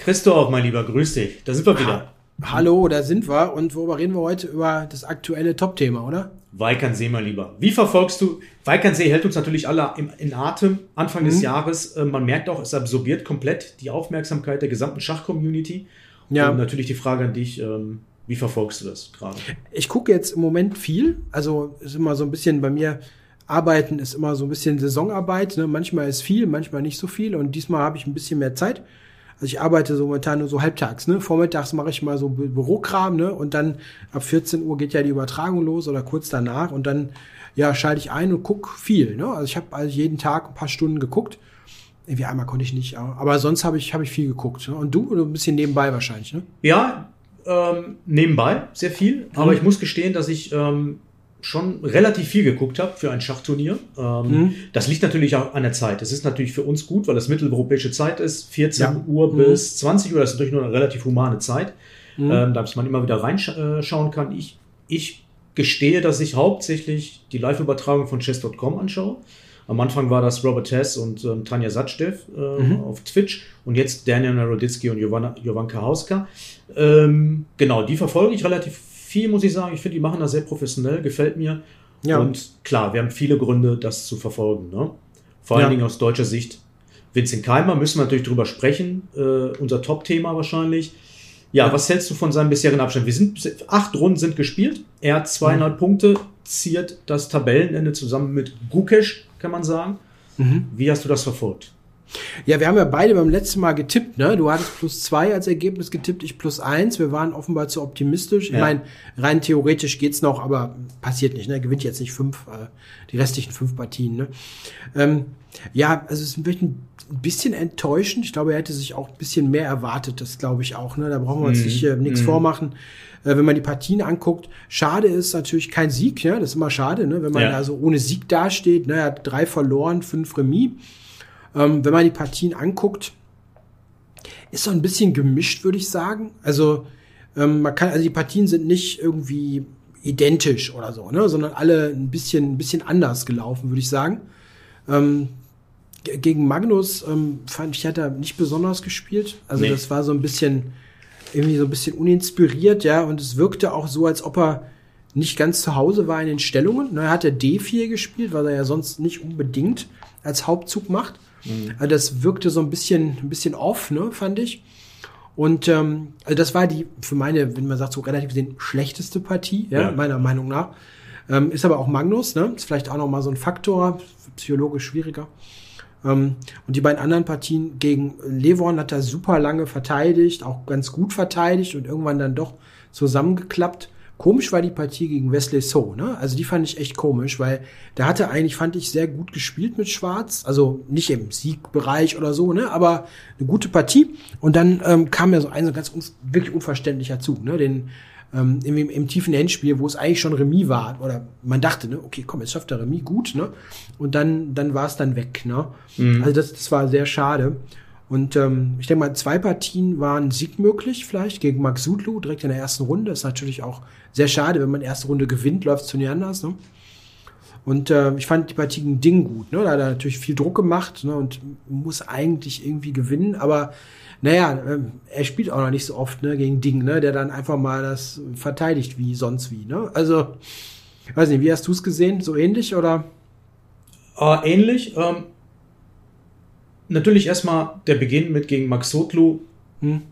Christoph, mein Lieber, grüß dich. Da sind wir wieder. Hallo, da sind wir. Und worüber reden wir heute? Über das aktuelle Top-Thema, oder? Weikernsee, mein Lieber. Wie verfolgst du? Weikernsee hält uns natürlich alle im, in Atem. Anfang mhm. des Jahres, äh, man merkt auch, es absorbiert komplett die Aufmerksamkeit der gesamten Schach-Community. Ja. Und natürlich die Frage an dich, ähm, wie verfolgst du das gerade? Ich gucke jetzt im Moment viel. Also ist immer so ein bisschen bei mir, Arbeiten ist immer so ein bisschen Saisonarbeit. Ne? Manchmal ist viel, manchmal nicht so viel. Und diesmal habe ich ein bisschen mehr Zeit. Also ich arbeite so momentan nur so halbtags, ne? Vormittags mache ich mal so Bü Bürokram, ne? Und dann ab 14 Uhr geht ja die Übertragung los oder kurz danach und dann ja schalte ich ein und guck viel, ne? Also ich habe also jeden Tag ein paar Stunden geguckt. Irgendwie einmal konnte ich nicht, aber sonst habe ich habe ich viel geguckt. Ne? Und du ein bisschen nebenbei wahrscheinlich, ne? Ja, ähm, nebenbei sehr viel. Mhm. Aber ich muss gestehen, dass ich ähm, schon relativ viel geguckt habe für ein Schachturnier. Ähm, mhm. Das liegt natürlich auch an der Zeit. Das ist natürlich für uns gut, weil das mitteleuropäische Zeit ist. 14 ja. Uhr mhm. bis 20 Uhr, das ist natürlich nur eine relativ humane Zeit, mhm. ähm, dass man immer wieder reinschauen äh, kann. Ich, ich gestehe, dass ich hauptsächlich die Live-Übertragung von chess.com anschaue. Am Anfang war das Robert Hess und ähm, Tanja Satstev äh, mhm. auf Twitch und jetzt Daniel Naroditsky und Jovanka Hauska. Ähm, genau, die verfolge ich relativ viel, muss ich sagen. Ich finde, die machen das sehr professionell, gefällt mir. Ja. Und klar, wir haben viele Gründe, das zu verfolgen. Ne? Vor allen ja. Dingen aus deutscher Sicht. Vincent Keimer müssen wir natürlich drüber sprechen. Äh, unser Top-Thema wahrscheinlich. Ja, ja, was hältst du von seinem bisherigen Abstand? Wir sind, acht Runden sind gespielt. Er hat zweieinhalb mhm. Punkte, ziert das Tabellenende zusammen mit Gukesh, kann man sagen. Mhm. Wie hast du das verfolgt? Ja, wir haben ja beide beim letzten Mal getippt, ne? Du hattest plus zwei als Ergebnis getippt, ich plus eins. Wir waren offenbar zu optimistisch. Ja. Ich meine, rein theoretisch geht's noch, aber passiert nicht, ne? Er gewinnt jetzt nicht fünf, äh, die restlichen fünf Partien, ne? Ähm, ja, also es ist ein bisschen enttäuschend. Ich glaube, er hätte sich auch ein bisschen mehr erwartet, das glaube ich auch, ne? Da brauchen wir uns mm. nicht äh, nichts mm. vormachen. Äh, wenn man die Partien anguckt, schade ist natürlich kein Sieg, ja? Das ist immer schade, ne? Wenn man ja. also ohne Sieg dasteht, ne? Er hat drei verloren, fünf Remis. Ähm, wenn man die Partien anguckt, ist so ein bisschen gemischt, würde ich sagen. Also ähm, man kann, also die Partien sind nicht irgendwie identisch oder so, ne, sondern alle ein bisschen, ein bisschen anders gelaufen, würde ich sagen. Ähm, gegen Magnus ähm, fand ich, hat er nicht besonders gespielt. Also nee. das war so ein bisschen, irgendwie so ein bisschen uninspiriert, ja, und es wirkte auch so, als ob er nicht ganz zu Hause war in den Stellungen. Ne, er hatte D4 gespielt, was er ja sonst nicht unbedingt als Hauptzug macht. Mhm. Also das wirkte so ein bisschen, ein bisschen off, ne, fand ich. Und ähm, also das war die, für meine, wenn man sagt, so relativ gesehen, schlechteste Partie, ja, ja. meiner Meinung nach. Ähm, ist aber auch Magnus, ne? Ist vielleicht auch noch mal so ein Faktor, psychologisch schwieriger. Ähm, und die beiden anderen Partien gegen Levon hat er super lange verteidigt, auch ganz gut verteidigt und irgendwann dann doch zusammengeklappt. Komisch war die Partie gegen Wesley So, ne? Also die fand ich echt komisch, weil der hatte eigentlich, fand ich, sehr gut gespielt mit Schwarz. Also nicht im Siegbereich oder so, ne? Aber eine gute Partie. Und dann ähm, kam ja so ein so ganz un wirklich unverständlicher Zug, ne? Den ähm, im, im, tiefen Endspiel, wo es eigentlich schon Remis war. Oder man dachte, ne, okay, komm, jetzt schafft er Remis, gut, ne? Und dann, dann war es dann weg, ne? Mhm. Also das, das war sehr schade. Und ähm, ich denke mal, zwei Partien waren Sieg möglich, vielleicht gegen Max Sudlu direkt in der ersten Runde. Ist natürlich auch sehr schade, wenn man erste Runde gewinnt, läuft es Turnier anders. Ne? Und äh, ich fand die Partie gegen Ding gut. Ne? Da hat er natürlich viel Druck gemacht ne? und muss eigentlich irgendwie gewinnen. Aber naja, äh, er spielt auch noch nicht so oft ne? gegen Ding, ne? der dann einfach mal das verteidigt wie sonst wie. Ne? Also, weiß nicht, wie hast du es gesehen? So ähnlich oder? Äh, ähnlich. Ähm natürlich erstmal der Beginn mit gegen Max Sotlu. Hm.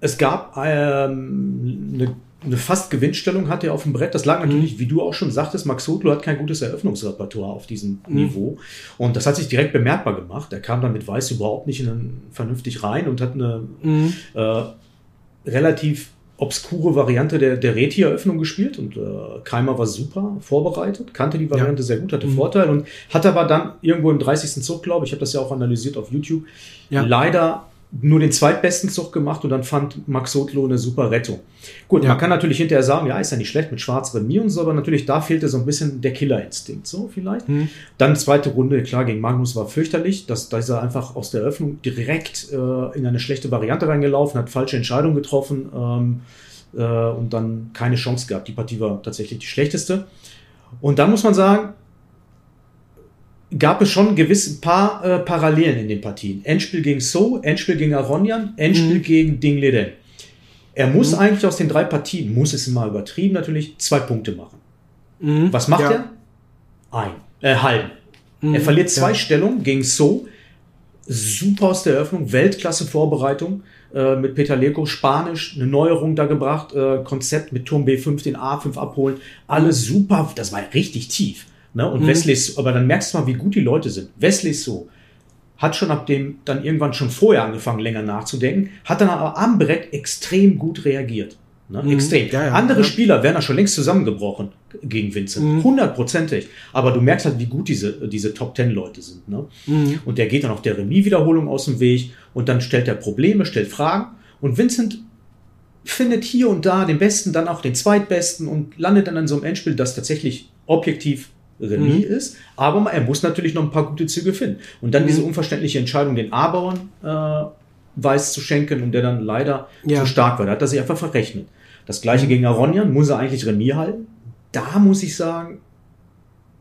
Es gab ähm, eine, eine fast Gewinnstellung hatte er auf dem Brett. Das lag natürlich, hm. wie du auch schon sagtest, Max Sotlu hat kein gutes Eröffnungsrepertoire auf diesem hm. Niveau. Und das hat sich direkt bemerkbar gemacht. Er kam dann mit Weiß überhaupt nicht in vernünftig rein und hat eine hm. äh, relativ obskure Variante der, der Reti-Eröffnung gespielt und äh, Keimer war super vorbereitet, kannte die Variante ja. sehr gut, hatte mhm. Vorteil und hat aber dann irgendwo im 30. Zug, glaube ich, ich habe das ja auch analysiert auf YouTube, ja. leider nur den zweitbesten Zug gemacht und dann fand Max Sotlo eine super Rettung. Gut, ja. man kann natürlich hinterher sagen, ja, ist ja nicht schlecht mit Schwarz Remis und so, aber natürlich da fehlte so ein bisschen der Killerinstinkt, so vielleicht. Mhm. Dann zweite Runde, klar, gegen Magnus war fürchterlich, dass da ist er einfach aus der Eröffnung direkt äh, in eine schlechte Variante reingelaufen, hat falsche Entscheidungen getroffen ähm, äh, und dann keine Chance gehabt. Die Partie war tatsächlich die schlechteste. Und dann muss man sagen, gab es schon gewiss paar äh, Parallelen in den Partien. Endspiel gegen So, Endspiel gegen Aronian, Endspiel mhm. gegen Ding Leden. Er muss mhm. eigentlich aus den drei Partien, muss es mal übertrieben natürlich, zwei Punkte machen. Mhm. Was macht ja. er? Ein. Äh, halben. Mhm. Er verliert zwei ja. Stellungen gegen So. Super aus der Eröffnung, Weltklasse-Vorbereitung äh, mit Peter Leko, Spanisch, eine Neuerung da gebracht, äh, Konzept mit Turm B5, den A5 abholen. Alles super, das war richtig tief. Ne? Und mhm. Wesley, aber dann merkst du mal, wie gut die Leute sind. Wesley so hat schon ab dem dann irgendwann schon vorher angefangen, länger nachzudenken, hat dann aber am Brett extrem gut reagiert. Ne? Mhm. Extrem. Ja, ja, Andere ja. Spieler wären da schon längst zusammengebrochen gegen Vincent. Mhm. Hundertprozentig. Aber du merkst halt, wie gut diese, diese Top Ten Leute sind. Ne? Mhm. Und der geht dann auf der Remis-Wiederholung aus dem Weg und dann stellt er Probleme, stellt Fragen. Und Vincent findet hier und da den Besten, dann auch den Zweitbesten und landet dann in so einem Endspiel, das tatsächlich objektiv Remis mhm. ist, aber er muss natürlich noch ein paar gute Züge finden. Und dann mhm. diese unverständliche Entscheidung, den A-Bauern äh, Weiß zu schenken und der dann leider ja. zu stark war. Da hat er sich einfach verrechnet. Das gleiche mhm. gegen Aronian, muss er eigentlich Remis halten. Da muss ich sagen,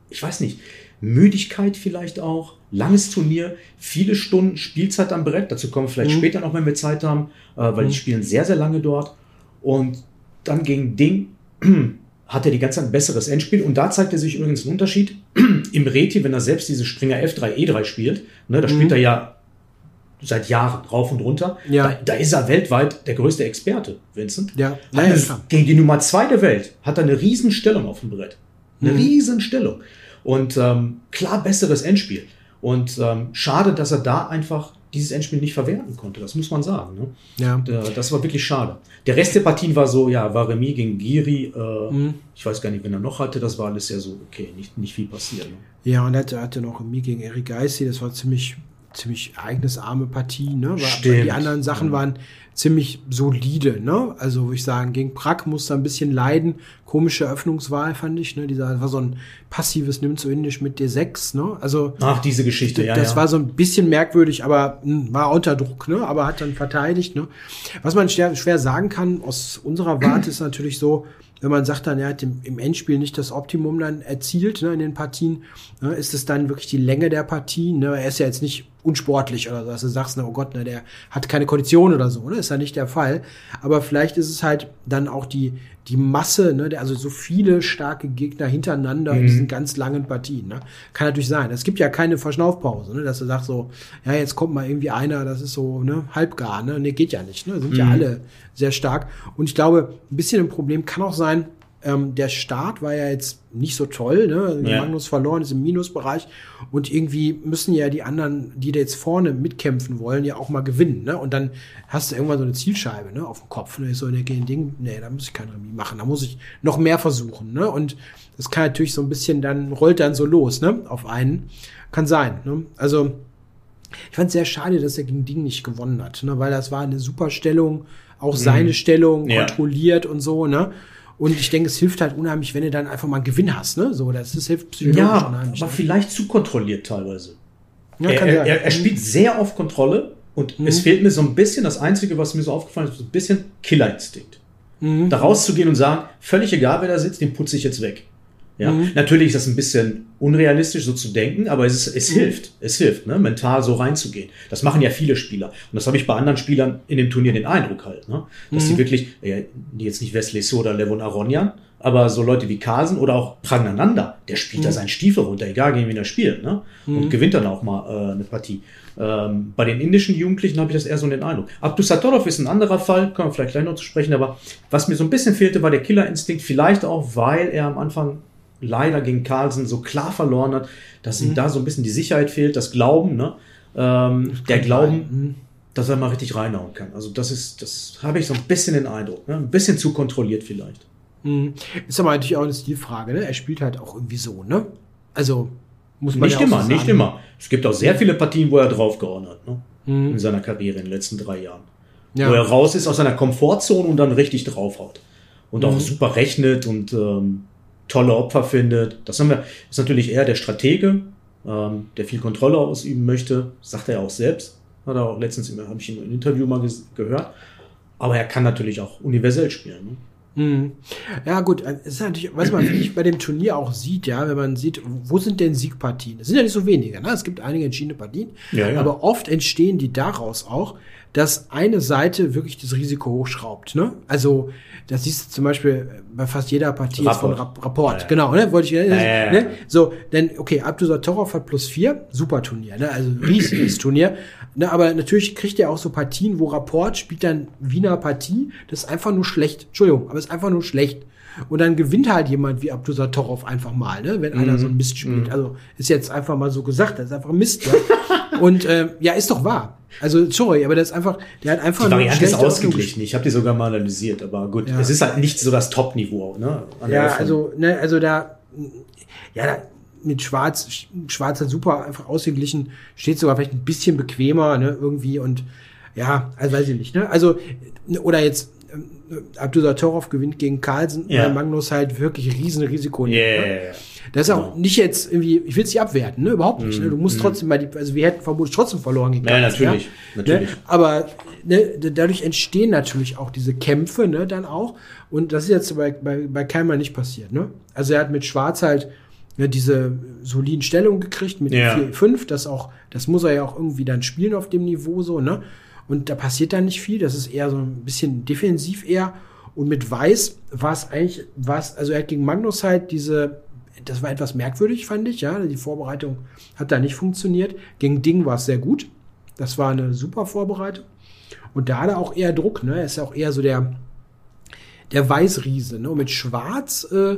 ich weiß nicht, Müdigkeit vielleicht auch, langes Turnier, viele Stunden Spielzeit am Brett, dazu kommen wir vielleicht mhm. später noch, wenn wir Zeit haben, äh, weil die mhm. spielen sehr, sehr lange dort. Und dann gegen Ding hat er die ganze Zeit ein besseres Endspiel. Und da zeigt er sich übrigens ein Unterschied. Im Reti, wenn er selbst diese Springer F3, E3 spielt, ne, da spielt mhm. er ja seit Jahren rauf und runter. Ja. Da, da, ist er weltweit der größte Experte, Vincent. Ja. ja, ja gegen die Nummer zwei der Welt hat er eine Riesenstellung auf dem Brett. Eine mhm. Riesenstellung. Und ähm, klar besseres Endspiel. Und ähm, schade, dass er da einfach dieses Endspiel nicht verwerten konnte. Das muss man sagen. Ne? Ja. Das war wirklich schade. Der Rest der Partien war so, ja, war Remy gegen Giri. Äh, mhm. Ich weiß gar nicht, wenn er noch hatte. Das war alles ja so, okay, nicht, nicht viel passiert. Ne? Ja, und er hatte, hatte noch Remy gegen Eric Geissi. Das war ziemlich, ziemlich ereignisarme Partie. Ne? Weil, die anderen Sachen waren ziemlich solide, ne? Also würde ich sagen, gegen Prag musste ein bisschen leiden. Komische Öffnungswahl fand ich, ne? Dieser war so ein passives nimmt so indisch mit D6, ne? Also Ach, diese Geschichte, ja. Das ja. war so ein bisschen merkwürdig, aber mh, hm, war unter Druck, ne? Aber hat dann verteidigt, ne? Was man schwer, schwer sagen kann aus unserer Warte ist natürlich so, wenn man sagt dann, er hat im, Endspiel nicht das Optimum dann erzielt ne, in den Partien, ne, ist es dann wirklich die Länge der Partie. Ne? Er ist ja jetzt nicht unsportlich oder so, dass du sagst, na, oh Gott, ne, der hat keine Kondition oder so, ne? ist ja nicht der Fall. Aber vielleicht ist es halt dann auch die, die Masse, ne, also so viele starke Gegner hintereinander mhm. in diesen ganz langen Partien. Ne? Kann natürlich sein. Es gibt ja keine Verschnaufpause, ne, dass du sagst so, ja, jetzt kommt mal irgendwie einer, das ist so ne, halbgar, ne? Nee, geht ja nicht. Ne? Sind mhm. ja alle sehr stark. Und ich glaube, ein bisschen ein Problem kann auch sein, ähm, der Start war ja jetzt nicht so toll, ne? Ja. Magnus verloren ist im Minusbereich und irgendwie müssen ja die anderen, die da jetzt vorne mitkämpfen wollen, ja auch mal gewinnen, ne? Und dann hast du irgendwann so eine Zielscheibe, ne, auf dem Kopf, ne? So, ne, Ding, nee, da muss ich kein Remis machen, da muss ich noch mehr versuchen, ne? Und das kann natürlich so ein bisschen dann rollt dann so los, ne? Auf einen kann sein, ne? Also ich fand es sehr schade, dass er gegen Ding nicht gewonnen hat, ne? Weil das war eine super Stellung, auch mhm. seine Stellung ja. kontrolliert und so, ne? Und ich denke, es hilft halt unheimlich, wenn du dann einfach mal einen Gewinn hast, ne? So, das, das hilft psychologisch ja, unheimlich. Aber ne? vielleicht zu kontrolliert teilweise. Ja, er, er, er, er, spielt sehr auf Kontrolle und mhm. es fehlt mir so ein bisschen, das Einzige, was mir so aufgefallen ist, so ein bisschen Killerinstinkt. Mhm. Da rauszugehen und sagen, völlig egal, wer da sitzt, den putze ich jetzt weg. Ja, mhm. natürlich ist das ein bisschen unrealistisch, so zu denken, aber es, ist, es mhm. hilft. Es hilft, ne, mental so reinzugehen. Das machen ja viele Spieler. Und das habe ich bei anderen Spielern in dem Turnier den Eindruck halt, ne, dass mhm. die wirklich, äh, jetzt nicht Wesley So oder Levon Aronjan, aber so Leute wie Carlsen oder auch Pragnananda, der spielt mhm. da seinen Stiefel runter, egal gegen wen er spielt, ne, und mhm. gewinnt dann auch mal äh, eine Partie. Ähm, bei den indischen Jugendlichen habe ich das eher so den Eindruck. Abdus Satorov ist ein anderer Fall, können wir vielleicht gleich noch zu sprechen, aber was mir so ein bisschen fehlte, war der Killerinstinkt, vielleicht auch, weil er am Anfang leider gegen Carlsen so klar verloren hat, dass mhm. ihm da so ein bisschen die Sicherheit fehlt, das Glauben, ne? Ähm, der Glauben, mhm. dass er mal richtig reinhauen kann. Also das ist, das habe ich so ein bisschen den Eindruck, ne? ein bisschen zu kontrolliert vielleicht. Mhm. Ist aber natürlich auch eine Stilfrage, ne? Er spielt halt auch irgendwie so, ne? Also muss man nicht ja immer, so nicht immer. Es gibt auch sehr viele Partien, wo er draufgehauen hat, ne? Mhm. In seiner Karriere in den letzten drei Jahren. Ja. Wo er raus ist aus seiner Komfortzone und dann richtig draufhaut. Und auch mhm. super rechnet und ähm, tolle Opfer findet. Das haben wir, ist natürlich eher der Stratege, ähm, der viel Kontrolle ausüben möchte, sagt er ja auch selbst. Hat er auch letztens, habe ich in einem Interview mal gehört. Aber er kann natürlich auch universell spielen. Mhm. Ja, gut, es ist natürlich, was man bei dem Turnier auch sieht, ja, wenn man sieht, wo sind denn Siegpartien? Es sind ja nicht so wenige, ne? Es gibt einige entschiedene Partien, Ja, ja. aber oft entstehen die daraus auch, dass eine Seite wirklich das Risiko hochschraubt, ne? Also, das siehst du zum Beispiel bei fast jeder Partie von Rapport. Rap Rapport, Ja, genau, ne? Wollte ich, ja, ja. ne? So, denn, okay, Abdusatorov hat plus vier, super Turnier, ne? Also, riesiges Turnier, ne? Aber natürlich kriegt er auch so Partien, wo Rapport spielt dann Wiener Partie, das ist einfach nur schlecht, Entschuldigung, aber ist einfach nur schlecht. Und dann gewinnt halt jemand wie Abdusatorov einfach mal, ne? wenn einer so ein Mist spielt. Also ist jetzt einfach mal so gesagt, das ist einfach Mist. Ja? Und ähm, ja, ist doch wahr. Also sorry, aber das ist einfach, der hat einfach Die Variante ist ausgeglichen. Ich habe die sogar mal analysiert, aber gut, Ja. es ist halt nicht so das Top-Niveau. Ne? an Ja, also, ne, also da, ja, da, mit Schwarz, Schwarz hat super einfach ausgeglichen, steht sogar vielleicht ein bisschen bequemer, ne, irgendwie und ja, also weiß ich nicht, ne, also, oder jetzt, Abdusatorov gewinnt gegen Carlsen, Ja. weil Magnus halt wirklich riesen Risiko nimmt, Yeah. ne? Das ist auch Genau. nicht jetzt irgendwie, ich will es nicht abwerten, ne, überhaupt nicht, ne, du musst trotzdem bei die, also wir hätten vermutlich trotzdem verloren gegen Mhm. Ja, Carlsen, natürlich, natürlich. Ne? Aber ne, dadurch entstehen natürlich auch diese Kämpfe, ne, dann auch. Und das ist jetzt bei, bei, bei Keimer nicht passiert, ne? Also er hat mit Schwarz halt ne, diese soliden Stellung gekriegt mit Ja. 4-5, das auch, das muss er ja auch irgendwie dann spielen auf dem Niveau so, ne? Und da passiert dann nicht viel, das ist eher so ein bisschen defensiv eher. Und mit Weiß war es eigentlich, was, also er hat gegen Magnus halt diese, das war etwas merkwürdig, fand ich, ja. Die Vorbereitung hat da nicht funktioniert. Gegen Ding war es sehr gut. Das war eine super Vorbereitung. Und da hat er auch eher Druck, ne? Er ist ja auch eher so der, der Weißriese, ne? Und mit Schwarz, äh,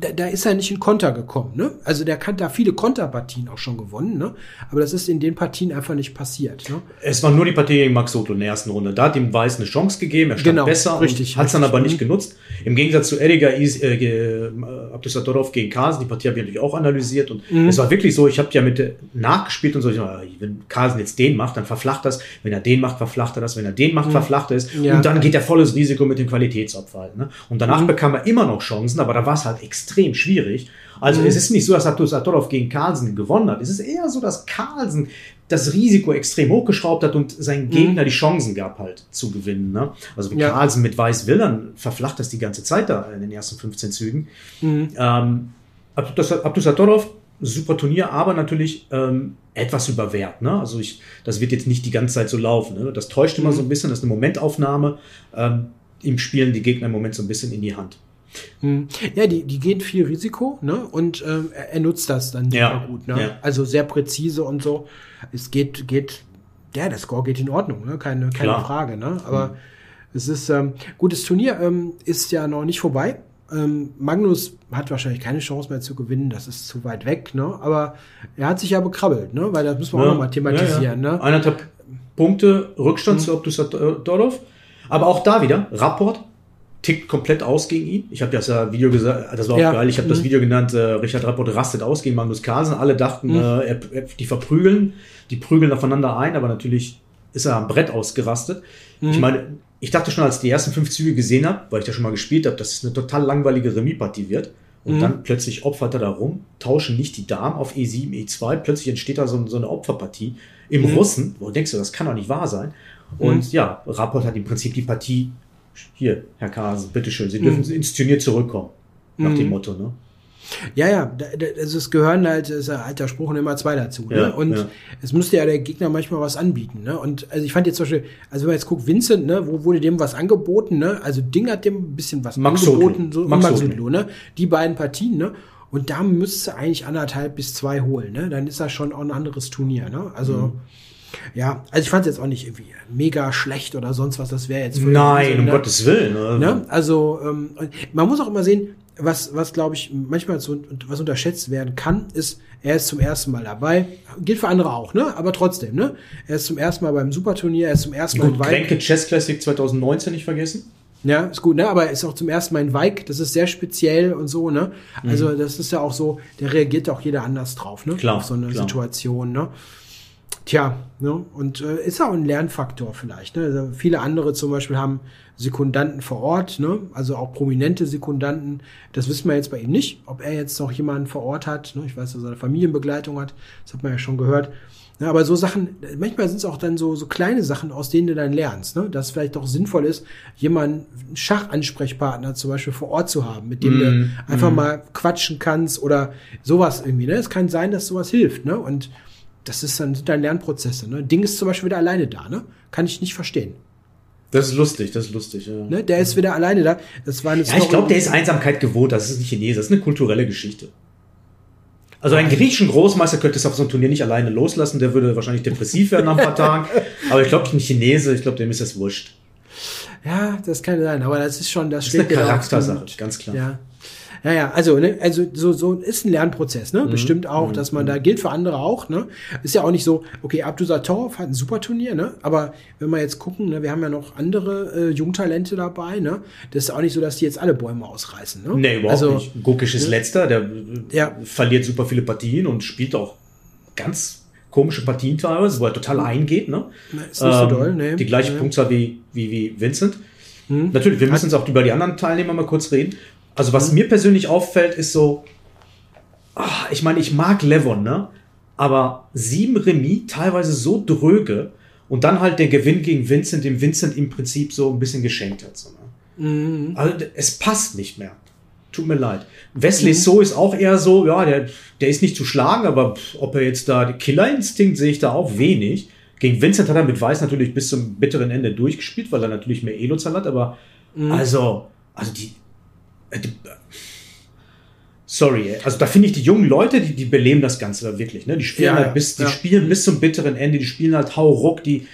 da, da ist er nicht in Konter gekommen, ne? Also der hat da viele Konterpartien auch schon gewonnen, ne? Aber das ist in den Partien einfach nicht passiert, ne? Es war nur die Partie gegen Max Soto in der ersten Runde. Da hat ihm Weiß eine Chance gegeben, er stand Genau, besser richtig, hat es dann aber Mhm. nicht genutzt. Im Gegensatz zu Ediger Is- äh, äh, Abdusatorov gegen Carlsen, die Partie habe ich natürlich auch analysiert und Mhm. es war wirklich so, ich habe ja mit äh, nachgespielt und so, ich dachte, wenn Carlsen jetzt den macht, dann verflacht das, wenn er den macht, verflacht er das, wenn er den macht, verflacht er es Mhm. Ja. Mhm. und dann geht er volles Risiko mit dem Qualitätsopfer halt, ne? Und danach bekam er immer noch Chancen, aber da war es halt extrem schwierig. Also Mhm. es ist nicht so, dass Abdusatorov gegen Carlsen gewonnen hat. Es ist eher so, dass Carlsen das Risiko extrem hochgeschraubt hat und sein Gegner die Chancen gab halt zu gewinnen. Ne? Also Mhm. Ja. Carlsen mit Weiß will, dann verflacht das die ganze Zeit da in den ersten 15 Zügen. Mhm. Ähm, Abdus- Abdusatorov, super Turnier, aber natürlich ähm, etwas überwert. Ne? Also ich, das wird jetzt nicht die ganze Zeit so laufen. Ne? Das täuscht Mhm. immer so ein bisschen, das ist eine Momentaufnahme. Ähm, Ihm spielen die Gegner im Moment so ein bisschen in die Hand. Hm. Ja, die, die gehen viel Risiko, ne? Und ähm, er, nutzt das dann super Ja, gut, ne? ja. Also sehr präzise und so. Es geht, geht, ja, der Score geht in Ordnung, ne? Keine, keine Klar. Frage, ne? Aber es ist ähm, gutes Turnier, ähm, ist ja noch nicht vorbei. Ähm, Magnus hat wahrscheinlich keine Chance mehr zu gewinnen, das ist zu weit weg, ne? Aber er hat sich ja bekrabbelt, ne? Weil das müssen wir auch noch mal thematisieren, Ja, ja. ne? Eineinhalb Punkte Rückstand zu Abdusatorov. Aber auch da wieder, Rapport tickt komplett aus gegen ihn. Ich habe das ja Video gesagt, das war auch Ja. geil. Ich habe das Mhm. Video genannt, äh, Richard Rapport rastet aus gegen Magnus Carlsen. Alle dachten, Mhm. äh, er, er, die verprügeln, die prügeln aufeinander ein, aber natürlich ist er am Brett ausgerastet. Mhm. Ich meine, ich dachte schon, als ich die ersten fünf Züge gesehen habe, weil ich da schon mal gespielt habe, dass es eine total langweilige Remis-Partie wird. Und Mhm. dann plötzlich opfert er da rum, tauschen nicht die Damen auf E E7, E2. Plötzlich entsteht da so, so eine Opferpartie im Mhm. Russen, wo denkst du, das kann doch nicht wahr sein. Und ja, Rapport hat im Prinzip die Partie, hier, Herr Kasen, bitteschön, Sie dürfen ins Turnier zurückkommen. Nach Mhm. dem Motto, ne? Ja, ja, also es gehören halt, ist ein alter Spruch und immer zwei dazu. Ja, ne? Und ja. es müsste ja der Gegner manchmal was anbieten. Ne? Und also ich fand jetzt zum Beispiel, also wenn man jetzt guckt, Vincent, ne, wo wurde dem was angeboten? Ne? Also Ding hat dem ein bisschen was Max angeboten, Sotlo. so Max Max. Sotlo, ne? Die beiden Partien, ne? Und da müsste eigentlich anderthalb bis zwei holen, ne? Dann ist das schon auch ein anderes Turnier, ne? Also Mhm. Ja, also ich fand es jetzt auch nicht irgendwie mega schlecht oder sonst was. Das wäre jetzt Nein, Vincent, um ne? Gottes Willen. Ne? Ne? Also ähm, man muss auch immer sehen, was, was glaube ich manchmal so, was unterschätzt werden kann, ist, er ist zum ersten Mal dabei. Gilt für andere auch, ne? Aber trotzdem, ne? Er ist zum ersten Mal beim Superturnier, er ist zum ersten Mal Gut. Kränke Chess Classic 2019 nicht vergessen. Ja, ist gut, ne? Aber er ist auch zum ersten Mal in Weik. Das ist sehr speziell und so, ne? Also das ist ja auch so, da reagiert auch jeder anders drauf, ne? Mhm. Klar, Auf so eine klar. Situation, ne? Tja, ne? und äh, ist auch ein Lernfaktor vielleicht. Ne? Also viele andere zum Beispiel haben Sekundanten vor Ort, ne? also auch prominente Sekundanten. Das wissen wir jetzt bei ihm nicht, ob er jetzt noch jemanden vor Ort hat. Ne? Ich weiß, dass er eine Familienbegleitung hat, das hat man ja schon gehört. Ja, aber so Sachen, manchmal sind es auch dann so, so kleine Sachen, aus denen du dann lernst, ne? dass es vielleicht doch sinnvoll ist, jemanden, einen Schachansprechpartner zum Beispiel vor Ort zu haben, mit dem mm, du einfach mm. mal quatschen kannst oder sowas irgendwie. Ne? Es kann sein, dass sowas hilft. Ne? Und das ist dann, sind dann Lernprozesse. Ne? Ding ist zum Beispiel wieder alleine da. Ne? Kann ich nicht verstehen. Das ist lustig, das ist lustig, ja. Ne? Der ist wieder alleine da. Das war eine ja, ich glaube, der ist Einsamkeit gewohnt. Das ist ein Chinese, das ist eine kulturelle Geschichte. Also einen griechischen Großmeister könnte es auf so ein Turnier nicht alleine loslassen, der würde wahrscheinlich depressiv werden nach ein paar Tagen. Aber ich glaube, ein Chinese, ich glaube, dem ist das wurscht. Ja, das kann sein, aber das ist schon, das, das ist eine Charaktersache, ganz klar. Ja. Ja, ja, also, ne, also so, so ist ein Lernprozess, ne? Mhm. Bestimmt auch, dass man mhm. da gilt für andere auch, ne? Ist ja auch nicht so, okay, Abdusatorov hat ein super Turnier, ne? Aber wenn wir jetzt gucken, ne, wir haben ja noch andere äh, Jungtalente dabei, ne? Das ist auch nicht so, dass die jetzt alle Bäume ausreißen, ne? Nee, überhaupt also, nicht. Gukisch ist ne? letzter, der ja. verliert super viele Partien und spielt auch ganz komische Partien teilweise, wo er total mhm. eingeht, ne? Ist nicht ähm, so doll, ne? Die gleiche ja. Punktzahl wie, wie, wie Vincent. Mhm. Natürlich, wir müssen jetzt auch über die anderen Teilnehmer mal kurz reden. Also was mhm. mir persönlich auffällt, ist so, ach, ich meine, ich mag Levon, ne? Aber sieben Remis, teilweise so dröge und dann halt der Gewinn gegen Vincent, dem Vincent im Prinzip so ein bisschen geschenkt hat. So, ne? mhm. Also es passt nicht mehr. Tut mir leid. Wesley mhm. So ist auch eher so, ja, der, der ist nicht zu schlagen, aber ob er jetzt da, Killerinstinkt sehe ich da auch wenig. Gegen Vincent hat er mit Weiß natürlich bis zum bitteren Ende durchgespielt, weil er natürlich mehr Elo-Zahl hat, aber mhm. also, also die, sorry, also da finde ich die jungen Leute, die, die beleben das Ganze da wirklich. Ne? Die spielen ja, halt bis, die ja. spielen bis zum bitteren Ende, die spielen halt hau ruck, die,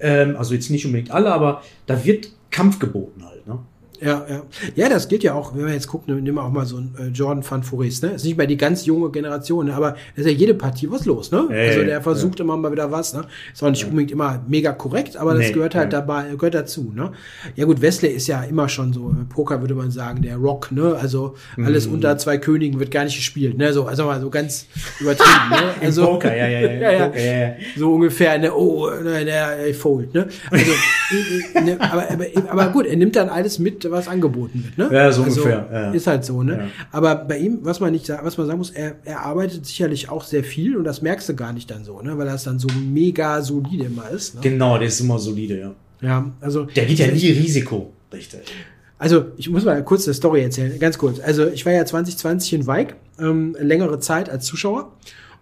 ähm, also jetzt nicht unbedingt alle, aber da wird Kampf geboten halt. Ne? Ja, ja. Ja, das gilt ja auch, wenn wir jetzt gucken, nehmen wir auch mal so einen äh, Jordan van Foris, ne? Ist nicht mehr die ganz junge Generation, ne? aber ist ja jede Partie was los, ne? Hey, also der versucht ja. immer mal wieder was, ne? Ist auch nicht ja. unbedingt immer mega korrekt, aber das nee, gehört halt ja. dabei, gehört dazu, ne? Ja gut, Wesley ist ja immer schon so, Poker würde man sagen, der Rock, ne? Also alles mhm. unter zwei Königen wird gar nicht gespielt, ne? So, also mal so ganz übertrieben, ne? Also, Poker, ja, ja, ja. Poker, ja, ja. So ungefähr, ne? Oh, ne, der, der Fold, ne? Also, ne, aber, aber, aber gut, er nimmt dann alles mit, was angeboten wird. Ne? Ja, so also, ungefähr. Ja. Ist halt so. Ne? Ja. Aber bei ihm, was man nicht, was man sagen muss, er, er arbeitet sicherlich auch sehr viel und das merkst du gar nicht dann so, ne? weil das dann so mega solide immer ist. Ne? Genau, der ist immer solide, ja. Ja, also der geht ja nie Risiko, richtig. Also, ich muss mal kurz eine Story erzählen, ganz kurz. Also, ich war ja 2020 in Weig, ähm, längere Zeit als Zuschauer.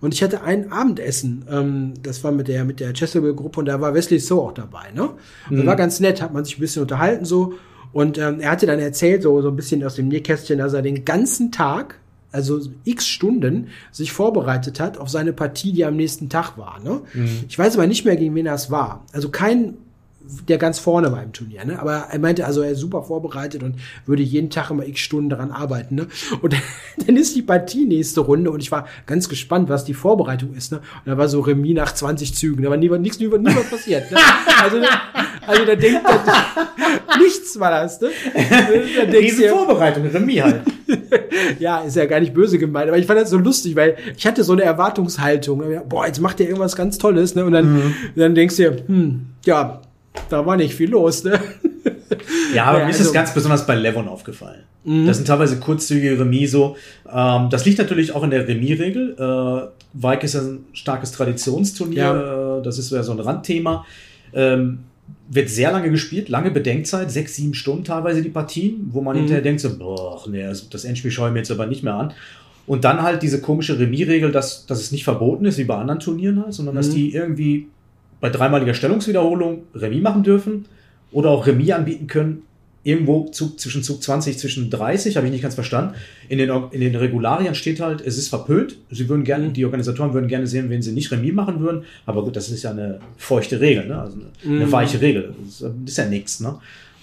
Und ich hatte ein Abendessen, ähm, das war mit der, mit der Chesapeake-Gruppe und da war Wesley So auch dabei, ne? Und mhm. war ganz nett, hat man sich ein bisschen unterhalten so. Und ähm, er hatte dann erzählt, so, so ein bisschen aus dem Nähkästchen, dass er den ganzen Tag, also x Stunden, sich vorbereitet hat auf seine Partie, die am nächsten Tag war. Ne? Mhm. Ich weiß aber nicht mehr, gegen wen das war. Also kein der ganz vorne war im Turnier. Ne? Aber er meinte, also er ist super vorbereitet und würde jeden Tag immer x Stunden daran arbeiten. Ne? Und dann ist die Partie nächste Runde und ich war ganz gespannt, was die Vorbereitung ist. Ne? Und da war so Remis nach 20 Zügen. Da war nie, nichts, nie, nie was passiert. Ne? Also, also da denkt er, nichts war das. Ne? Da Riesen Vorbereitung, Remis halt. ja, ist ja gar nicht böse gemeint, aber ich fand das so lustig, weil ich hatte so eine Erwartungshaltung. Boah, jetzt macht er irgendwas ganz Tolles. Ne? Und dann, mhm. dann denkst du dir, hm, ja, da war nicht viel los, ne? Ja, aber ja, mir ist es also, ganz besonders bei Levon aufgefallen. Mhm. Das sind teilweise kurzzügige Remis so. Ähm, das liegt natürlich auch in der Remis-Regel. Äh, Weik ist ein starkes Traditionsturnier. Ja. Äh, das ist ja so ein Randthema. Ähm, wird sehr lange gespielt, lange Bedenkzeit, sechs, sieben Stunden teilweise die Partien, wo man mhm. hinterher denkt so, boah, nee, also das Endspiel schaue ich mir jetzt aber nicht mehr an. Und dann halt diese komische Remis-Regel, dass, dass es nicht verboten ist, wie bei anderen Turnieren halt, sondern mhm. dass die irgendwie bei dreimaliger Stellungswiederholung Remis machen dürfen oder auch Remis anbieten können. Irgendwo Zug, zwischen Zug 20, zwischen 30, habe ich nicht ganz verstanden. In den, in den Regularien steht halt, es ist verpönt. Sie würden gerne, mhm. die Organisatoren würden gerne sehen, wenn sie nicht Remis machen würden. Aber gut, das ist ja eine feuchte Regel, ne? also eine, mhm. eine weiche Regel. Das ist ja nichts. Ne?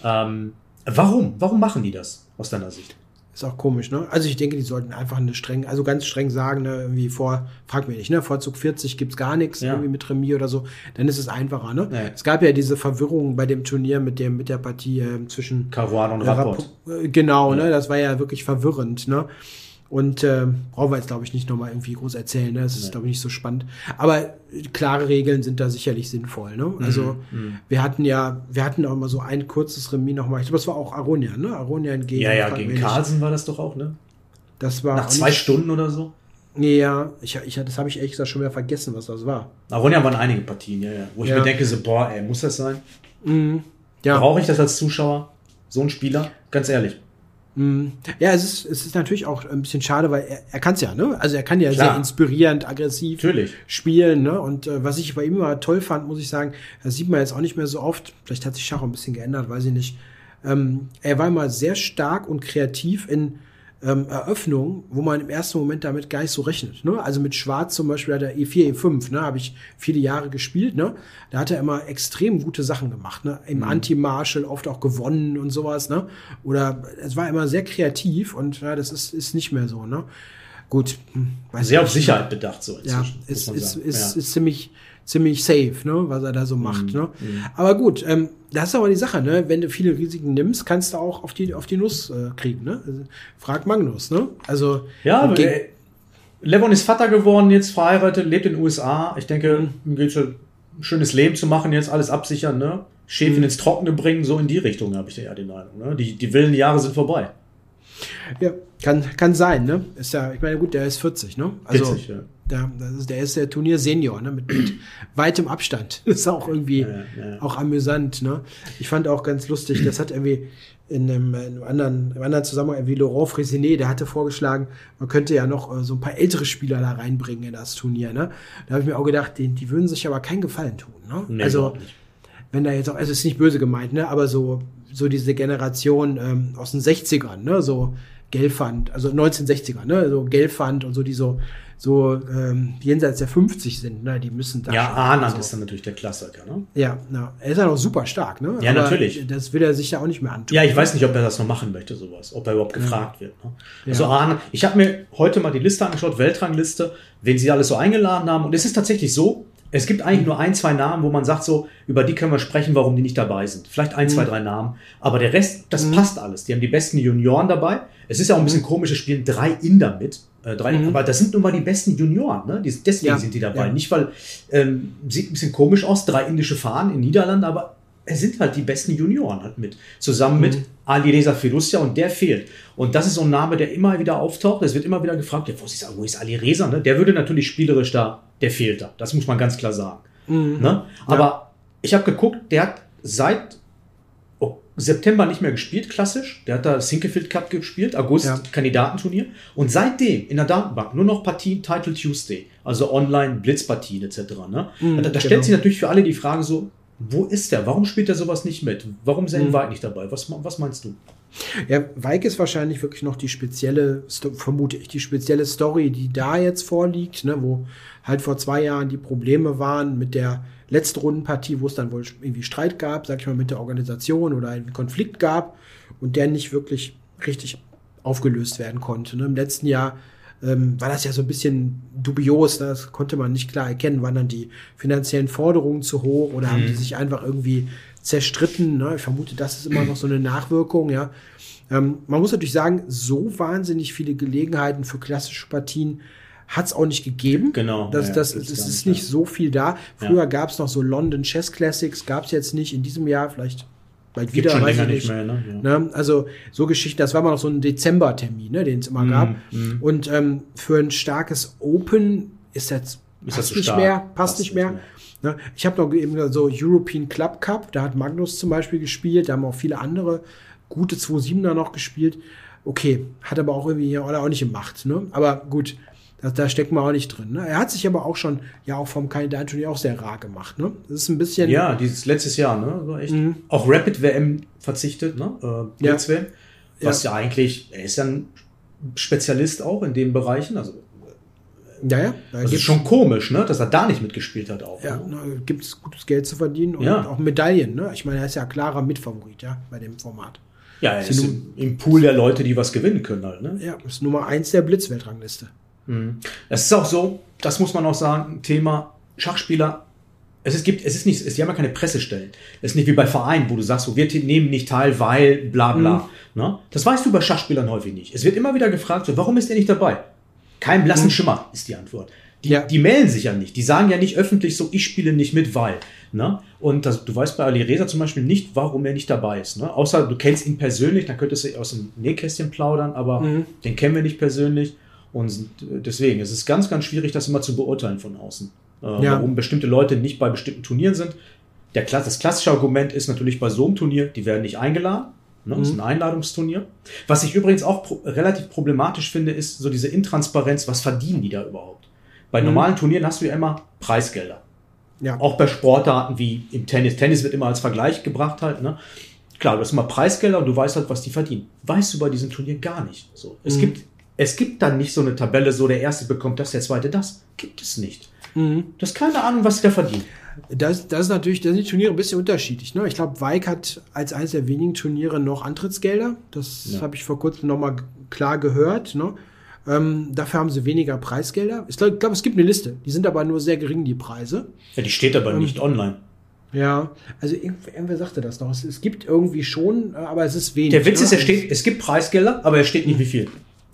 Ähm, warum? Warum machen die das aus deiner Sicht? Ist auch komisch, ne? Also ich denke, die sollten einfach eine streng, also ganz streng sagen, ne, irgendwie vor, frag mich nicht, ne, vor Zug 40 gibt's gar nichts, ja. irgendwie mit Remis oder so, dann ist es einfacher, ne? Ja. Es gab ja diese Verwirrung bei dem Turnier mit dem, mit der Partie äh, zwischen Caruana und Rapport. Äh, genau, ja. ne? Das war ja wirklich verwirrend, ne? Und äh, brauchen wir jetzt, glaube ich, nicht nochmal irgendwie groß erzählen. Ne? Das ist, glaube ich, nicht so spannend. Aber klare Regeln sind da sicherlich sinnvoll. Ne? Also mhm. mhm. wir hatten ja, wir hatten auch immer so ein kurzes Remis nochmal. Ich glaube, das war auch Aronia, ne? Aronia gegen Ja, ja, gegen Carlsen war das doch auch, ne? Das war Nach zwei Stunden oder so? Ja, ich, ich, das habe ich ehrlich gesagt schon wieder vergessen, was das war. Aronia waren einige Partien, ja, ja. Wo ich ja. mir denke, so, boah, ey, muss das sein? Mhm. Ja. Brauche ich das als Zuschauer? So ein Spieler? Ganz ehrlich. Mm. Ja, es ist, es ist natürlich auch ein bisschen schade, weil er, er kann es ja, ne? Also er kann ja Klar. sehr inspirierend, aggressiv natürlich. spielen, ne? Und äh, was ich bei ihm immer toll fand, muss ich sagen, das sieht man jetzt auch nicht mehr so oft. Vielleicht hat sich Schach auch ein bisschen geändert, weiß ich nicht. Ähm, er war immer sehr stark und kreativ in ähm, Eröffnung, wo man im ersten Moment damit gar nicht so rechnet. Ne? Also mit Schwarz zum Beispiel hat er E4, E5, ne? habe ich viele Jahre gespielt. Ne? Da hat er immer extrem gute Sachen gemacht. Ne? Im mhm. Anti-Marshall oft auch gewonnen und sowas. Ne? Oder es war immer sehr kreativ und ja, das ist, ist nicht mehr so. Ne? Gut. Hm, sehr auf Sicherheit bedacht so. Ja, ist, ist, ist, ja. ist ziemlich ziemlich safe, ne, was er da so macht. Mhm. Ne? Mhm. Aber gut, ähm, das ist aber die Sache, ne? Wenn du viele Risiken nimmst, kannst du auch auf die, auf die Nuss äh, kriegen, ne? Also, frag Magnus, ne? Also. Ja, aber äh, Levon ist Vater geworden, jetzt verheiratet, lebt in den USA. Ich denke, mhm. ihm geht schon ein schönes Leben zu machen, jetzt alles absichern, ne? Schäfchen mhm. ins Trockene bringen, so in die Richtung habe ich ja den Eindruck. Ne? Die, die wilden Jahre sind vorbei. Ja, kann, kann sein, ne? Ist ja, ich meine, gut, der ist 40, ne? Also, 40, ja. Der, das ist, der ist der Turnier-Senior, ne? Mit, mit weitem Abstand. Das ist auch irgendwie ja, ja. auch amüsant, ne? Ich fand auch ganz lustig, das hat irgendwie in einem, in einem anderen, im anderen Zusammenhang, irgendwie Laurent Frisinet, der hatte vorgeschlagen, man könnte ja noch äh, so ein paar ältere Spieler da reinbringen in das Turnier, ne? Da habe ich mir auch gedacht, die, die würden sich aber keinen Gefallen tun, ne? Nee, also, wenn da jetzt auch, also ist nicht böse gemeint, ne? Aber so, so diese Generation ähm, aus den 60ern, ne? So Gelfand, also 1960er, ne? So Gelfand und so, die so, so ähm, jenseits der 50 sind, ne? Die müssen da. Ja, Arndt also. ist dann natürlich der Klassiker, ne? Ja, na, er ist ja noch super stark, ne? Ja, Aber natürlich. Das will er sich ja auch nicht mehr antun. Ja, ich weiß nicht, ob er das noch machen möchte, sowas, ob er überhaupt gefragt ja. wird. Ne? Also ja. Arndt, ich habe mir heute mal die Liste angeschaut, Weltrangliste, wen sie alles so eingeladen haben. Und es ist tatsächlich so, es gibt eigentlich nur ein, zwei Namen, wo man sagt, so, über die können wir sprechen, warum die nicht dabei sind. Vielleicht ein, mhm. zwei, drei Namen. Aber der Rest, das mhm. passt alles. Die haben die besten Junioren dabei. Es ist ja auch ein bisschen komisch, es spielen drei Inder mit. Äh, drei, mhm. Aber das sind nun mal die besten Junioren. Ne? Die, deswegen ja. sind die dabei. Ja. Nicht, weil, ähm, sieht ein bisschen komisch aus, drei indische Fahnen in Niederlanden, aber es sind halt die besten Junioren halt mit. Zusammen mhm. mit Ali Reza Filusja und der fehlt. Und das ist so ein Name, der immer wieder auftaucht. Es wird immer wieder gefragt, ja, wo ist, wo ist Ali Reza? Ne? Der würde natürlich spielerisch da, der fehlt da. Das muss man ganz klar sagen. Mhm. Ne? Aber ja. ich habe geguckt, der hat seit September nicht mehr gespielt, klassisch. Der hat da Sinkefield Cup gespielt, August ja. Kandidatenturnier. Und seitdem in der Datenbank nur noch Partien Title Tuesday, also online Blitzpartien etc. Ne? Mhm, da, da stellt genau. sich natürlich für alle die Frage so, wo ist der? Warum spielt er sowas nicht mit? Warum ist er mhm. Weig nicht dabei? Was, was meinst du? Ja, Weig ist wahrscheinlich wirklich noch die spezielle, vermute ich, die spezielle Story, die da jetzt vorliegt, ne, wo halt vor zwei Jahren die Probleme waren mit der letzten Rundenpartie, wo es dann wohl irgendwie Streit gab, sag ich mal, mit der Organisation oder einen Konflikt gab und der nicht wirklich richtig aufgelöst werden konnte. Ne? Im letzten Jahr ähm, war das ja so ein bisschen dubios, das konnte man nicht klar erkennen, waren dann die finanziellen Forderungen zu hoch oder mhm. haben die sich einfach irgendwie zerstritten. Ne? Ich vermute, das ist immer noch so eine Nachwirkung, ja. Ähm, man muss natürlich sagen, so wahnsinnig viele Gelegenheiten für klassische Partien hat es auch nicht gegeben. Genau. Das, ja, das, das ist nicht, nicht so viel da. Früher ja. gab es noch so London Chess Classics, gab es jetzt nicht in diesem Jahr, vielleicht bald Gibt wieder, schon weiß ich nicht. Mehr, ne? Ja. Ne? Also so Geschichten, das war mal noch so ein Dezember-Termin, ne, den es immer mm, gab. Mm. Und ähm, für ein starkes Open ist das, ist passt nicht stark? mehr, passt, passt nicht mehr. mehr. Ne? Ich habe noch eben so European Club Cup, da hat Magnus zum Beispiel gespielt, da haben auch viele andere gute 2-7er noch gespielt. Okay, hat aber auch irgendwie oder auch nicht gemacht. Ne? Aber gut, da, da steckt man auch nicht drin. Ne? Er hat sich aber auch schon, ja, auch vom Kandidatenturnier auch sehr rar gemacht. Ne? Das ist ein bisschen. Ja, dieses letztes Jahr, ne? So echt. Mhm. Auch Rapid WM verzichtet, ne? Äh, ja. WM. Was ja. ja eigentlich, er ist ja ein Spezialist auch in den Bereichen. Also ja, ja. Da das ist schon komisch, ne? dass er da nicht mitgespielt hat auch. Ja, ne? gibt es gutes Geld zu verdienen und ja. auch Medaillen. Ne? Ich meine, er ist ja klarer Mitfavorit, ja, bei dem Format. Ja, er ist, ist im Pool der Leute, die was gewinnen können halt. Ne? Ja, ist Nummer eins der Blitzweltrangliste. Mhm. Es ist auch so, das muss man auch sagen, Thema Schachspieler es ist, gibt, es ist nicht, es, die haben ja keine Pressestellen. Es ist nicht wie bei Vereinen, wo du sagst, so, wir nehmen nicht teil, weil, bla, bla. Mhm. Ne? Das weißt du bei Schachspielern häufig nicht. Es wird immer wieder gefragt, so, warum ist er nicht dabei? Kein blassen mhm. Schimmer ist die Antwort. Die, ja. die melden sich ja nicht. Die sagen ja nicht öffentlich so, ich spiele nicht mit, weil. Ne? Und das, du weißt bei Ali Reza zum Beispiel nicht, warum er nicht dabei ist. Ne? Außer du kennst ihn persönlich, dann könntest du aus dem Nähkästchen plaudern, aber mhm. den kennen wir nicht persönlich. Und deswegen, es ist ganz, ganz schwierig, das immer zu beurteilen von außen äh, ja. warum bestimmte Leute nicht bei bestimmten Turnieren sind. Der, das klassische Argument ist natürlich bei so einem Turnier, die werden nicht eingeladen. Ne? Das ist mhm. ein Einladungsturnier. Was ich übrigens auch pro relativ problematisch finde, ist so diese Intransparenz, was verdienen die da überhaupt? Bei mhm. normalen Turnieren hast du ja immer Preisgelder. Ja. Auch bei Sportarten wie im Tennis. Tennis wird immer als Vergleich gebracht halt. Ne? Klar, du hast immer Preisgelder und du weißt halt, was die verdienen. Weißt du bei diesem Turnier gar nicht. So, es mhm. gibt es gibt dann nicht so eine Tabelle, so der erste bekommt das, der zweite das. Gibt es nicht. Mhm. Du hast keine Ahnung, was der verdient. Das, das ist natürlich, da sind die Turniere ein bisschen unterschiedlich. Ne? Ich glaube, Weik hat als eines der wenigen Turniere noch Antrittsgelder. Das ja. habe ich vor kurzem nochmal klar gehört. Ne? Ähm, dafür haben sie weniger Preisgelder. Ich glaube, glaub, es gibt eine Liste. Die sind aber nur sehr gering, die Preise. Ja, die steht aber ähm, nicht online. Ja, also irgendwer, irgendwer sagte das noch. Es, es, gibt irgendwie schon, aber es ist wenig. Der Witz ne? ist, er steht, es gibt Preisgelder, aber er steht nicht, wie viel.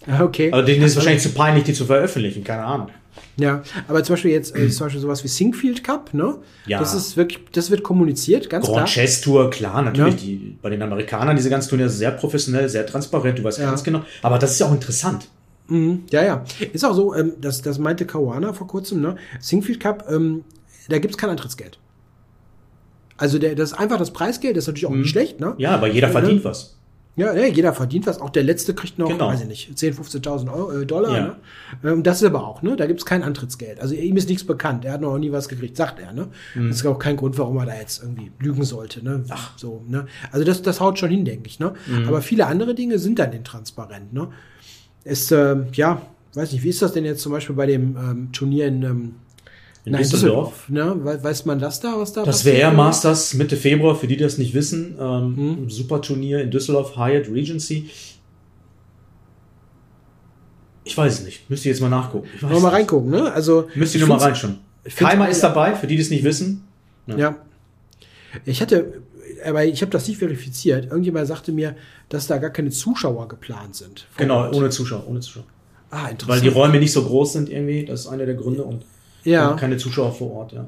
Okay. Also denen ist es also, wahrscheinlich zu peinlich, die zu veröffentlichen, keine Ahnung. Ja, aber zum Beispiel jetzt, äh, zum Beispiel sowas wie Singfield Cup, ne? Ja. Das ist wirklich, das wird kommuniziert, ganz Grand klar. Chess Tour, klar, natürlich. Ja. Die, bei den Amerikanern, diese ganzen Turniere, sehr professionell, sehr transparent, du weißt ja. ganz genau. Aber das ist ja auch interessant. Mhm. Ja, ja. Ist auch so, ähm, das, das meinte Kawana vor kurzem, ne? Singfield Cup, ähm, da gibt's kein Eintrittsgeld. Also der, das ist einfach das Preisgeld, das ist natürlich auch mhm. nicht schlecht, ne? Ja, aber jeder ne? verdient ne? was. Ja, ja, jeder verdient was. Auch der letzte kriegt noch, genau. weiß ich nicht, 10.000, 15.000 äh, Dollar. Ja. Ne? Ähm, das ist aber auch, ne? Da gibt's kein Antrittsgeld. Also ihm ist nichts bekannt. Er hat noch nie was gekriegt, sagt er. Ne? Mhm. Das ist auch kein Grund, warum er da jetzt irgendwie lügen sollte. Ne? Ach. So, ne? Also das, das haut schon hin, denke ich. Ne? Mhm. Aber viele andere Dinge sind dann intransparent. Ne? Es, äh, ja, weiß nicht, wie ist das denn jetzt zum Beispiel bei dem ähm, Turnier in ähm, in Nein, Düsseldorf. Düsseldorf. Ne? Weiß man das da, was da Das wäre Masters Mitte Februar, für die, die das nicht wissen. Ähm, hm. Super Turnier in Düsseldorf, Hyatt Regency. Ich weiß es nicht. Müsst ihr jetzt mal nachgucken. Ich mal reingucken, ne? Also. Müsst ihr nur mal reinschauen. Keimer ist dabei, für die, die es nicht wissen. Ja. ja. Ich hatte, aber ich habe das nicht verifiziert. Irgendjemand sagte mir, dass da gar keine Zuschauer geplant sind. Genau, Ort. ohne Zuschauer, ohne Zuschauer. Ah, interessant. Weil die Räume nicht so groß sind irgendwie. Das ist einer der Gründe. Und ja. keine Zuschauer vor Ort, ja.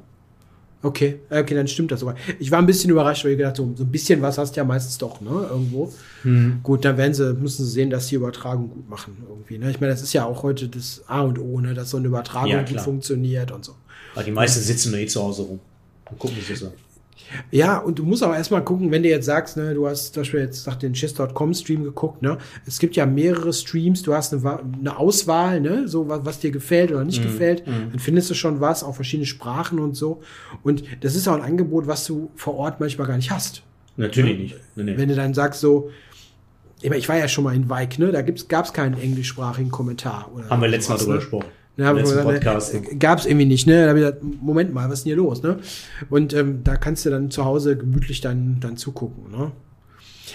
Okay, okay, dann stimmt das aber. Ich war ein bisschen überrascht, weil ich gedacht, so, so ein bisschen was hast du ja meistens doch, ne, irgendwo. Hm. Gut, dann werden sie, müssen sie sehen, dass die Übertragung gut machen, irgendwie, ne. Ich meine, das ist ja auch heute das A und O, ne, dass so eine Übertragung ja, gut funktioniert und so. Weil die meisten sitzen nur eh zu Hause rum und gucken sich das an. Ja, und du musst auch erstmal gucken, wenn du jetzt sagst, ne, du hast zum Beispiel jetzt nach den chess.com Stream geguckt, ne, es gibt ja mehrere Streams, du hast eine, eine Auswahl, ne, so was, was dir gefällt oder nicht mm, gefällt, mm. dann findest du schon was, auch verschiedene Sprachen und so. Und das ist auch ein Angebot, was du vor Ort manchmal gar nicht hast. Natürlich ne? nicht. Nee, nee. Wenn du dann sagst so, ich war ja schon mal in Weik, ne, da gab es keinen englischsprachigen Kommentar. Haben wir letztes Mal drüber ne? Ja, Podcast. Äh, Gab es irgendwie nicht, ne? Da hab ich gesagt, Moment mal, was ist denn hier los, ne? Und ähm, da kannst du dann zu Hause gemütlich dann, dann zugucken, ne?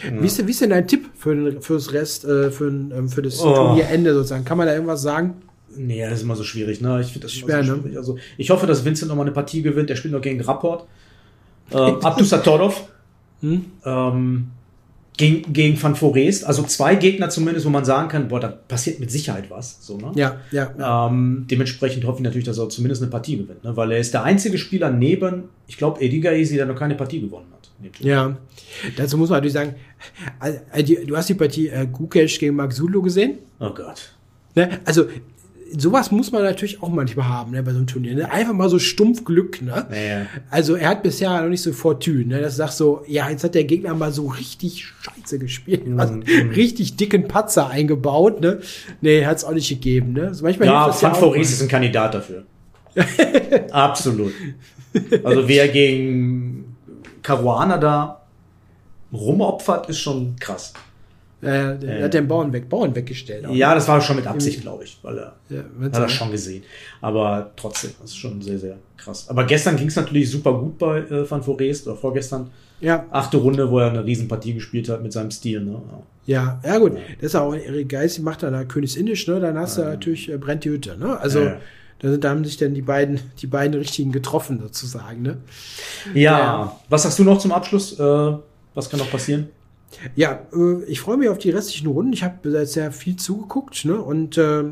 Ja. Wie, ist, denn, wie ist denn dein Tipp für, fürs Rest, äh, für, ähm, für das oh. Turnierende sozusagen? Kann man da irgendwas sagen? Nee, das ist immer so schwierig, ne? Ich finde das schwer, so ne? Also, ich hoffe, dass Vincent noch mal eine Partie gewinnt. Der spielt noch gegen Rapport. Äh, Abdus Satorov. Hm? Ähm, gegen, gegen Van Forest, also zwei Gegner zumindest, wo man sagen kann, boah, da passiert mit Sicherheit was. So, ne? Ja, ja. Ähm, dementsprechend hoffe ich natürlich, dass er zumindest eine Partie gewinnt, ne? weil er ist der einzige Spieler neben, ich glaube, Ediga Easy, der noch keine Partie gewonnen hat. Ja, dazu muss man natürlich sagen, also, du hast die Partie äh, Gukesh gegen Mark Zulu gesehen? Oh Gott. Ne? Also sowas muss man natürlich auch manchmal haben ne, bei so einem Turnier. Ne? Einfach mal so stumpf Glück. Ne? Ja, Also er hat bisher noch nicht so Fortune. Ne? Das sagt so, ja, jetzt hat der Gegner mal so richtig scheiße gespielt. Mhm. Also, richtig dicken Patzer eingebaut. Ne, nee, hat es auch nicht gegeben. Ne? Also manchmal ja, Van ja Foris ist ein Kandidat dafür. Absolut. Also wer gegen Caruana da rumopfert, ist schon krass. Äh, der äh, hat den Bauern weg, Bauern weggestellt. Ja, das war schon mit Absicht, glaube ich, weil er ja, hat er schon gesehen. Aber trotzdem, das ist schon sehr, sehr krass. Aber gestern ging es natürlich super gut bei äh, Van Forest oder vorgestern. Ja. Achte Runde, wo er eine Riesenpartie gespielt hat mit seinem Stil. Ne? Ja, ja gut. Das ist auch Erik Geist, macht da Königsindisch, ne? Dann hast ja. du natürlich äh, brennt die Hütte, ne? Also ja. Da, da haben sich dann die beiden, die beiden richtigen getroffen, sozusagen. Ne? Ja, ja. was hast du noch zum Abschluss? Äh, was kann noch passieren? Ja, äh, ich freue mich auf die restlichen Runden. Ich habe sehr viel zugeguckt, ne? Und äh,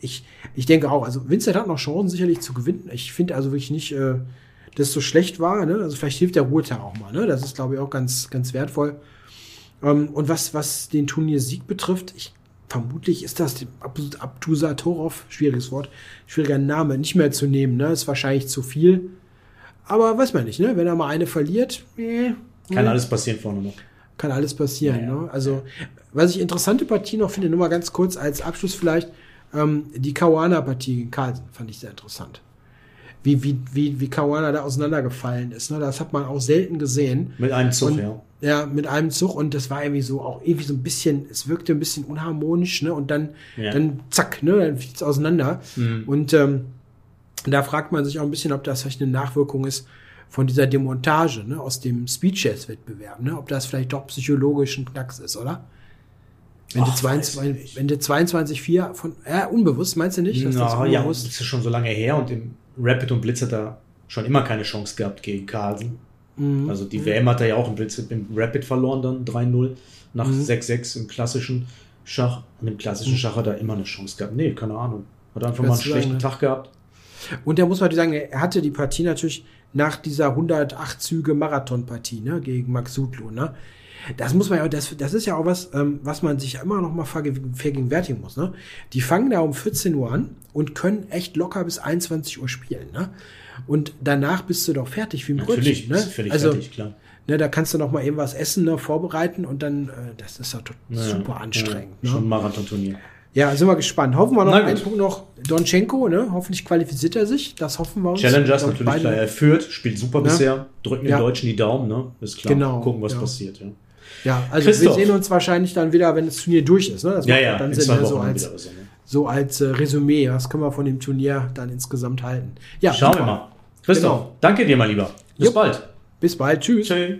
ich, ich denke auch, also Vincent hat noch Chancen sicherlich zu gewinnen. Ich finde also wirklich nicht, äh, dass es so schlecht war. Ne? Also vielleicht hilft der Ruhetag auch mal. Ne? Das ist, glaube ich, auch ganz, ganz wertvoll. Ähm, und was, was den Turniersieg betrifft, ich vermutlich ist das Abdusatorov, schwieriges Wort, schwieriger Name, nicht mehr zu nehmen. Ne? Ist wahrscheinlich zu viel. Aber weiß man nicht, ne? Wenn er mal eine verliert, äh, kann alles passieren vorne noch. Kann alles passieren. Ja, Ne? Also, was ich interessante Partie noch finde, nur mal ganz kurz als Abschluss vielleicht, ähm, die Kawana-Partie gegen Carlsen fand ich sehr interessant. Wie, wie, wie, wie Kawana da auseinandergefallen ist. Ne? Das hat man auch selten gesehen. Mit einem Zug, und, ja. Ja, mit einem Zug und das war irgendwie so auch irgendwie so ein bisschen, es wirkte ein bisschen unharmonisch, ne? Und dann, ja. dann zack, ne, dann fliegt es auseinander. Mhm. Und ähm, da fragt man sich auch ein bisschen, ob das vielleicht eine Nachwirkung ist von dieser Demontage, ne, aus dem Speed-Chess-Wettbewerb, ne? Ob das vielleicht doch psychologisch ein Knacks ist, oder? Ende 22, Ende 22,4 von, ja, unbewusst, meinst du nicht? Dass Na, das ja, das ist schon so lange her und im Rapid und Blitz hat er schon immer keine Chance gehabt gegen Carlsen. Mhm. Also die mhm. WM hat er ja auch im, Blitz, im Rapid verloren, dann 3-0 nach 6-6 mhm. im klassischen Schach. Und im klassischen mhm. Schach hat er immer eine Chance gehabt. Nee, keine Ahnung. Hat einfach mal einen schlechten ne? Tag gehabt. Und da muss man sagen, er hatte die Partie natürlich nach dieser 108 Züge Marathonpartie ne, gegen Max Sudlo. Ne? Das muss man ja, das, das ist ja auch was, ähm, was man sich immer noch mal vergegenwärtigen muss. Ne? Die fangen da um 14 Uhr an und können echt locker bis 21 Uhr spielen. Ne? Und danach bist du doch fertig wie ein Natürlich, Brötchen. Ne? Völlig also, fertig, klar. Ne, da kannst du noch mal eben was essen, ne, vorbereiten und dann, äh, das ist ja super anstrengend. Ja, ne? Schon ein Marathon-Turnier. Ja, sind wir gespannt. Hoffen wir noch einen Punkt noch. Donchenko, ne? Hoffentlich qualifiziert er sich. Das hoffen wir uns. Challengers natürlich klar. Er führt, spielt super ja. bisher. Drücken den ja. Deutschen die Daumen, ne? Ist klar. Genau. Gucken, was ja. passiert, ja. Ja, also Christoph. wir sehen uns wahrscheinlich dann wieder, wenn das Turnier durch ist. Ne? Das ja, ja, dann Sinn, ne? so als, so, ne? so als äh, Resümee. Was können wir von dem Turnier dann insgesamt halten? Ja, Schauen wir mal. Christoph, genau. danke dir mal lieber. Bis Jupp. bald. Bis bald. Tschüss. Tschüss.